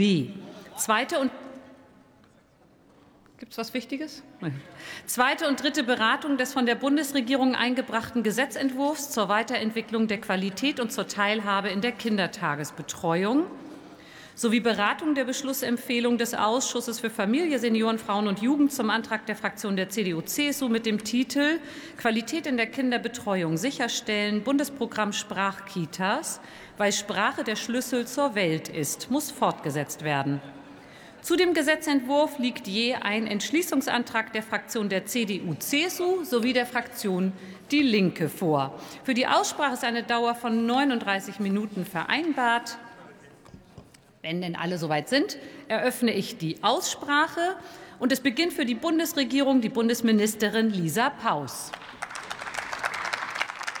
b. Zweite und Gibt es was Wichtiges? Nein. Zweite und dritte Beratung des von der Bundesregierung eingebrachten Gesetzentwurfs zur Weiterentwicklung der Qualität und zur Teilhabe in der Kindertagesbetreuung sowie Beratung der Beschlussempfehlung des Ausschusses für Familie, Senioren, Frauen und Jugend zum Antrag der Fraktion der CDU-CSU mit dem Titel Qualität in der Kinderbetreuung sicherstellen, Bundesprogramm Sprachkitas, weil Sprache der Schlüssel zur Welt ist, muss fortgesetzt werden. Zu dem Gesetzentwurf liegt je ein Entschließungsantrag der Fraktion der CDU-CSU sowie der Fraktion Die Linke vor. Für die Aussprache ist eine Dauer von 39 Minuten vereinbart. Wenn denn alle soweit sind, eröffne ich die Aussprache. Und es beginnt für die Bundesregierung die Bundesministerin Lisa Paus.